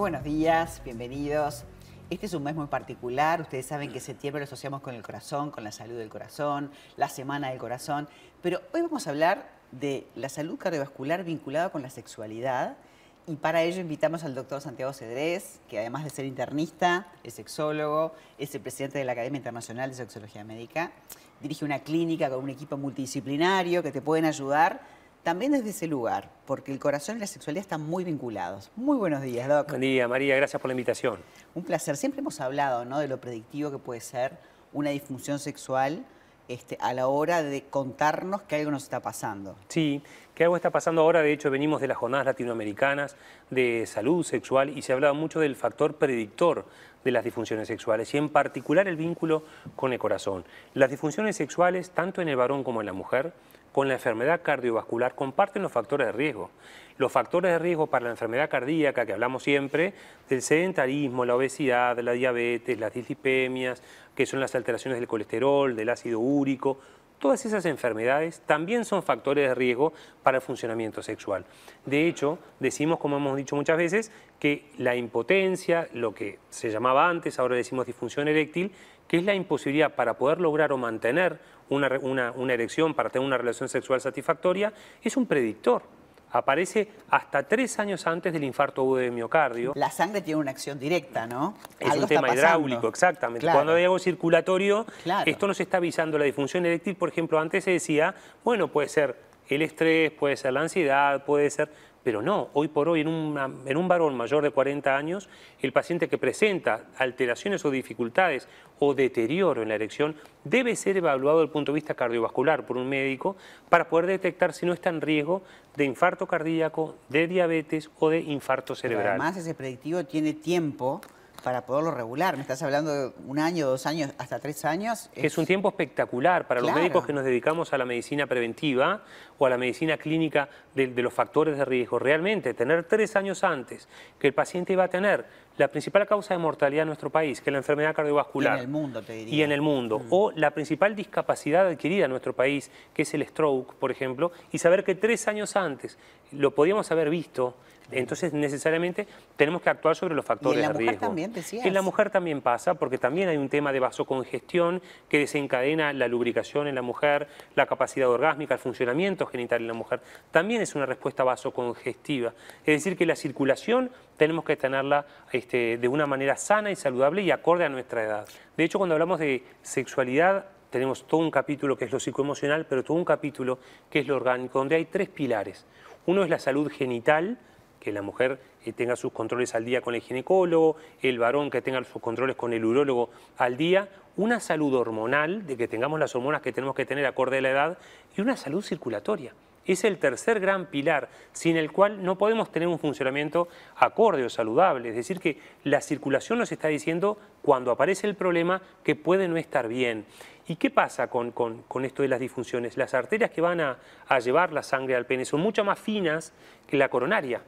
buenos días, bienvenidos. Este es un mes muy particular, ustedes saben que septiembre lo asociamos con el corazón, con la salud del corazón, la semana del corazón, pero hoy vamos a hablar de la salud cardiovascular vinculada con la sexualidad y para ello invitamos al doctor Santiago Cedrés, que además de ser internista, es sexólogo, es el presidente de la Academia Internacional de Sexología Médica, dirige una clínica con un equipo multidisciplinario que te pueden ayudar también desde ese lugar, porque el corazón y la sexualidad están muy vinculados. Muy buenos días, Doc. Buen día, María, gracias por la invitación. Un placer. Siempre hemos hablado ¿no? de lo predictivo que puede ser una disfunción sexual este, a la hora de contarnos que algo nos está pasando. Sí, que algo está pasando ahora. De hecho, venimos de las jornadas latinoamericanas de salud sexual y se ha hablado mucho del factor predictor de las disfunciones sexuales y en particular el vínculo con el corazón. Las disfunciones sexuales, tanto en el varón como en la mujer, con la enfermedad cardiovascular comparten los factores de riesgo. Los factores de riesgo para la enfermedad cardíaca, que hablamos siempre, del sedentarismo, la obesidad, la diabetes, las dislipemias, que son las alteraciones del colesterol, del ácido úrico, todas esas enfermedades también son factores de riesgo para el funcionamiento sexual. De hecho, decimos, como hemos dicho muchas veces, que la impotencia, lo que se llamaba antes, ahora decimos disfunción eréctil, que es la imposibilidad para poder lograr o mantener una, erección, para tener una relación sexual satisfactoria, es un predictor aparece hasta tres años antes del infarto agudo de miocardio. La sangre tiene una acción directa, ¿no? Es un tema hidráulico, exactamente. Cuando hay algo circulatorio, esto nos está avisando la disfunción eréctil. Por ejemplo, antes se decía, bueno, puede ser el estrés, puede ser la ansiedad, puede ser pero no, hoy por hoy en, en, un varón mayor de 40 años, el paciente que presenta alteraciones o dificultades o deterioro en la erección debe ser evaluado desde el punto de vista cardiovascular por un médico para poder detectar si no está en riesgo de infarto cardíaco, de diabetes o de infarto cerebral. además ese predictivo tiene tiempo para poderlo regular. Me estás hablando de un año, dos años, hasta tres años. Es, un tiempo espectacular para los médicos que nos dedicamos a la medicina preventiva o a la medicina clínica de, los factores de riesgo. Realmente, tener tres años antes que el paciente iba a tener la principal causa de mortalidad en nuestro país, que es la enfermedad cardiovascular. Y en el mundo, te diría. Y en el mundo. Mm. O la principal discapacidad adquirida en nuestro país, que es el stroke, por ejemplo, y saber que tres años antes lo podíamos haber visto, entonces necesariamente tenemos que actuar sobre los factores de riesgo. También, en la mujer también pasa, porque también hay un tema de vasocongestión que desencadena la lubricación en la mujer, la capacidad orgásmica, el funcionamiento genital en la mujer. También es una respuesta vasocongestiva. Es decir, que la circulación tenemos que tenerla este, de una manera sana y saludable y acorde a nuestra edad. De hecho, cuando hablamos de sexualidad, tenemos todo un capítulo que es lo psicoemocional, pero todo un capítulo que es lo orgánico, donde hay tres pilares. Uno es la salud genital, que la mujer eh, tenga sus controles al día con el ginecólogo, el varón que tenga sus controles con el urólogo al día, una salud hormonal, de que tengamos las hormonas que tenemos que tener acorde a la edad, y una salud circulatoria. Es el tercer gran pilar, sin el cual no podemos tener un funcionamiento acorde o saludable. Es decir, que la circulación nos está diciendo cuando aparece el problema que puede no estar bien. ¿Y qué pasa con, esto de las disfunciones? Las arterias que van a, a llevar la sangre al pene son mucho más finas que la coronaria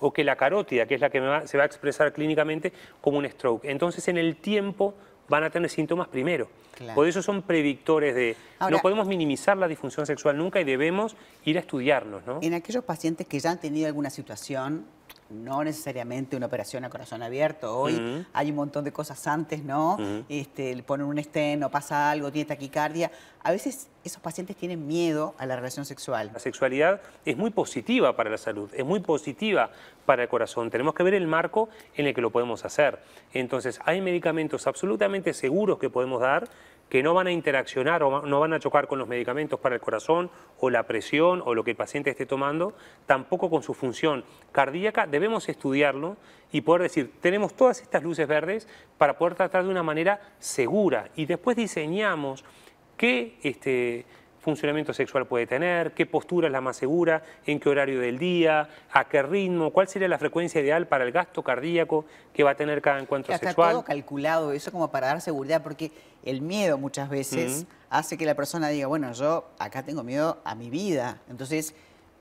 o que la carótida, que es la que se va a expresar clínicamente como un stroke. Entonces, en el tiempo van a tener síntomas primero. Por eso son predictores de... no podemos minimizar la disfunción sexual nunca y debemos ir a estudiarnos. ¿no? En aquellos pacientes que ya han tenido alguna situación no necesariamente una operación a corazón abierto. Hoy hay un montón de cosas antes, ¿no? este, le ponen un estén o pasa algo, tiene taquicardia. A veces esos pacientes tienen miedo a la relación sexual. La sexualidad es muy positiva para la salud, es muy positiva para el corazón. Tenemos que ver el marco en el que lo podemos hacer. Entonces, hay medicamentos absolutamente seguros que podemos dar que no van a interaccionar o no van a chocar con los medicamentos para el corazón o la presión o lo que el paciente esté tomando, tampoco con su función cardíaca, debemos estudiarlo y poder decir, tenemos todas estas luces verdes para poder tratar de una manera segura. Y después diseñamos qué este, funcionamiento sexual puede tener, qué postura es la más segura, en qué horario del día, a qué ritmo, cuál sería la frecuencia ideal para el gasto cardíaco que va a tener cada encuentro sexual. Está todo calculado eso como para dar seguridad, porque el miedo muchas veces hace que la persona diga, bueno, yo acá tengo miedo a mi vida, entonces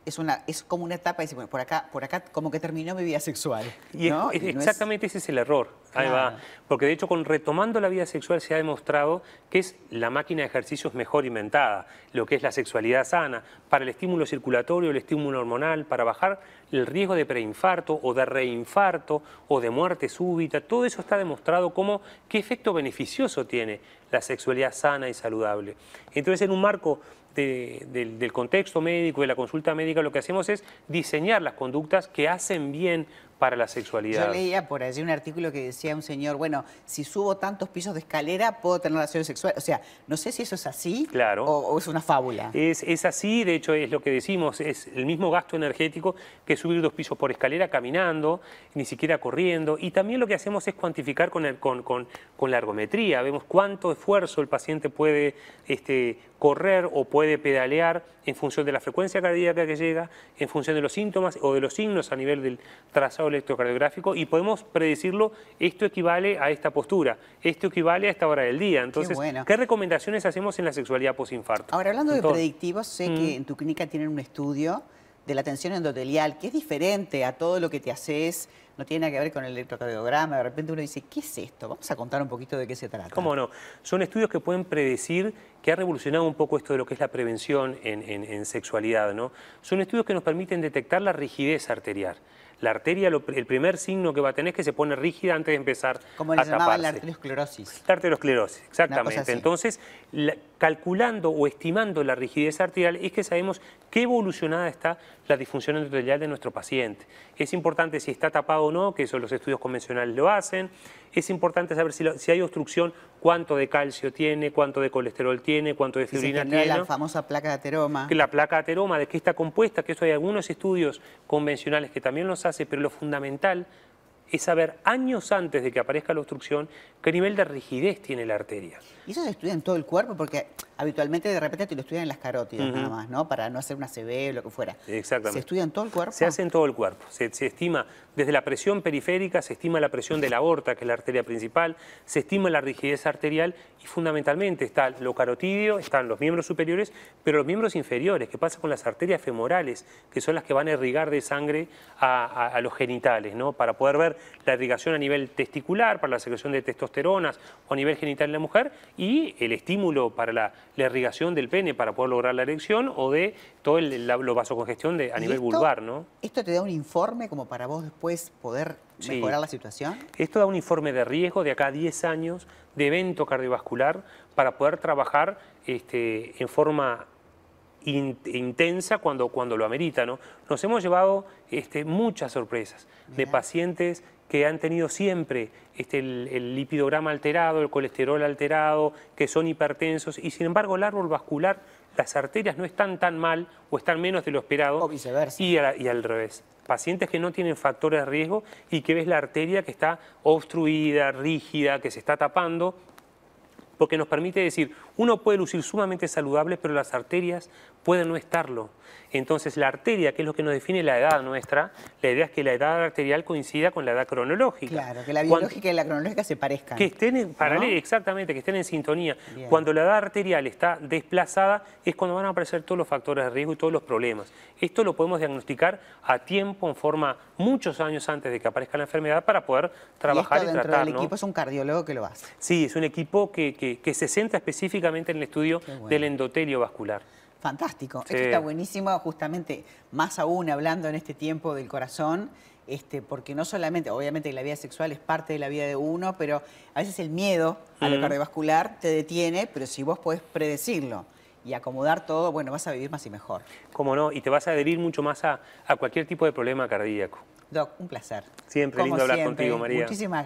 es, una, es como una etapa de decir, bueno, por acá, por acá como que terminó mi vida sexual. Y exactamente ese es el error. Ahí Claro. va. Porque de hecho, con retomando la vida sexual se ha demostrado que es la máquina de ejercicios mejor inventada, lo que es la sexualidad sana, para el estímulo circulatorio, el estímulo hormonal, para bajar el riesgo de preinfarto o de reinfarto o de muerte súbita. Todo eso está demostrado como qué efecto beneficioso tiene la sexualidad sana y saludable. Entonces, en un marco de- del, del contexto médico, de la consulta médica, lo que hacemos es diseñar las conductas que hacen bien para la sexualidad. Yo leía por allí un artículo que decía un señor, bueno, si subo tantos pisos de escalera, puedo tener relaciones sexuales. O sea, no sé si eso es así Claro. o, o es una fábula. Es, es así, de hecho es lo que decimos, es el mismo gasto energético que subir dos pisos por escalera caminando, ni siquiera corriendo. Y también lo que hacemos es cuantificar con, el- con, con- con la ergometría, vemos cuánto esfuerzo el paciente puede este, correr o puede pedalear en función de la frecuencia cardíaca que llega, en función de los síntomas o de los signos a nivel del trazado electrocardiográfico y podemos predecirlo, esto equivale a esta postura, esto equivale a esta hora del día. Entonces, bueno. ¿qué recomendaciones hacemos en la sexualidad posinfarto? Ahora, hablando de predictivos, sé que en tu clínica tienen un estudio de la tensión endotelial, que es diferente a todo lo que te haces, no tiene nada que ver con el electrocardiograma. De repente uno dice, ¿qué es esto? Vamos a contar un poquito de qué se trata. ¿Cómo no? Son estudios que pueden predecir que ha revolucionado un poco esto de lo que es la prevención en, en- en sexualidad, ¿no? Son estudios que nos permiten detectar la rigidez arterial. La arteria, lo- el primer signo que va a tener es que se pone rígida antes de empezar Como le a llamaban la taparse. arteriosclerosis. La arteriosclerosis, exactamente. Entonces, la- calculando o estimando la rigidez arterial es que sabemos qué evolucionada está la disfunción endotelial de nuestro paciente. Es importante si está tapado o no, que eso los estudios convencionales lo hacen. Es importante saber si, si hay obstrucción, cuánto de calcio tiene, cuánto de colesterol tiene, cuánto de fibrina tiene. la famosa placa de ateroma. Que la placa ateroma, de qué está compuesta, que eso hay algunos estudios convencionales que también los hace, pero lo fundamental es saber años antes de que aparezca la obstrucción qué nivel de rigidez tiene la arteria. Y eso se estudia en todo el cuerpo porque habitualmente de repente te lo estudian en las carótidas nada más, ¿no? Para no hacer una CB o lo que fuera. Exactamente. ¿Se estudia en todo el cuerpo? Se hace en todo el cuerpo. Se, se estima desde la presión periférica, se estima la presión de la aorta, que es la arteria principal, se estima la rigidez arterial y fundamentalmente está lo carotidio, están los miembros superiores, pero los miembros inferiores, ¿qué pasa con las arterias femorales, que son las que van a irrigar de sangre a, a- a los genitales, ¿no? Para poder ver la irrigación a nivel testicular, para la secreción de testosteronas o a nivel genital en la mujer y el estímulo para la, la irrigación del pene para poder lograr la erección o de todo el, la, lo vasocongestión de, a ¿Y nivel esto- vulvar, ¿no? ¿Esto te da un informe como para vos después poder Sí. mejorar la situación? Esto da un informe de riesgo de acá a 10 años de evento cardiovascular para poder trabajar este, en forma in- intensa cuando, cuando lo amerita. ¿no? Nos hemos llevado este, muchas sorpresas de pacientes que han tenido siempre este, el, el lipidograma alterado, el colesterol alterado, que son hipertensos y sin embargo el árbol vascular, las arterias no están tan mal o están menos de lo esperado. O viceversa. Y, a- y al revés. Pacientes que no tienen factores de riesgo y que ves la arteria que está obstruida, rígida, que se está tapando, porque nos permite decir, uno puede lucir sumamente saludable, pero las arterias pueden no estarlo. Entonces la arteria, que es lo que nos define la edad nuestra, la idea es que la edad arterial coincida con la edad cronológica. Claro, que la Cuando- biológica y la cronológica se parezcan. que estén en paralelo, ¿No? exactamente, que estén en sintonía. Bien. Cuando la edad arterial está desplazada es cuando van a aparecer todos los factores de riesgo y todos los problemas. Esto lo podemos diagnosticar a tiempo, en forma muchos años antes de que aparezca la enfermedad para poder trabajar y y, esto dentro tratar. del ¿no? equipo es un cardiólogo que lo hace. Sí, es un equipo que, que- que se centra específicamente en el estudio bueno. del endotelio vascular. Fantástico. Sí. Esto está buenísimo, justamente, más aún hablando en este tiempo del corazón, este, porque no solamente, obviamente la vida sexual es parte de la vida de uno, pero a veces el miedo a lo cardiovascular te detiene, pero si vos podés predecirlo y acomodar todo, bueno, vas a vivir más y mejor. ¿Cómo no? Y te vas a adherir mucho más a, a cualquier tipo de problema cardíaco. Doc, un placer. Siempre Como lindo hablar siempre. contigo, María. Muchísimas gracias.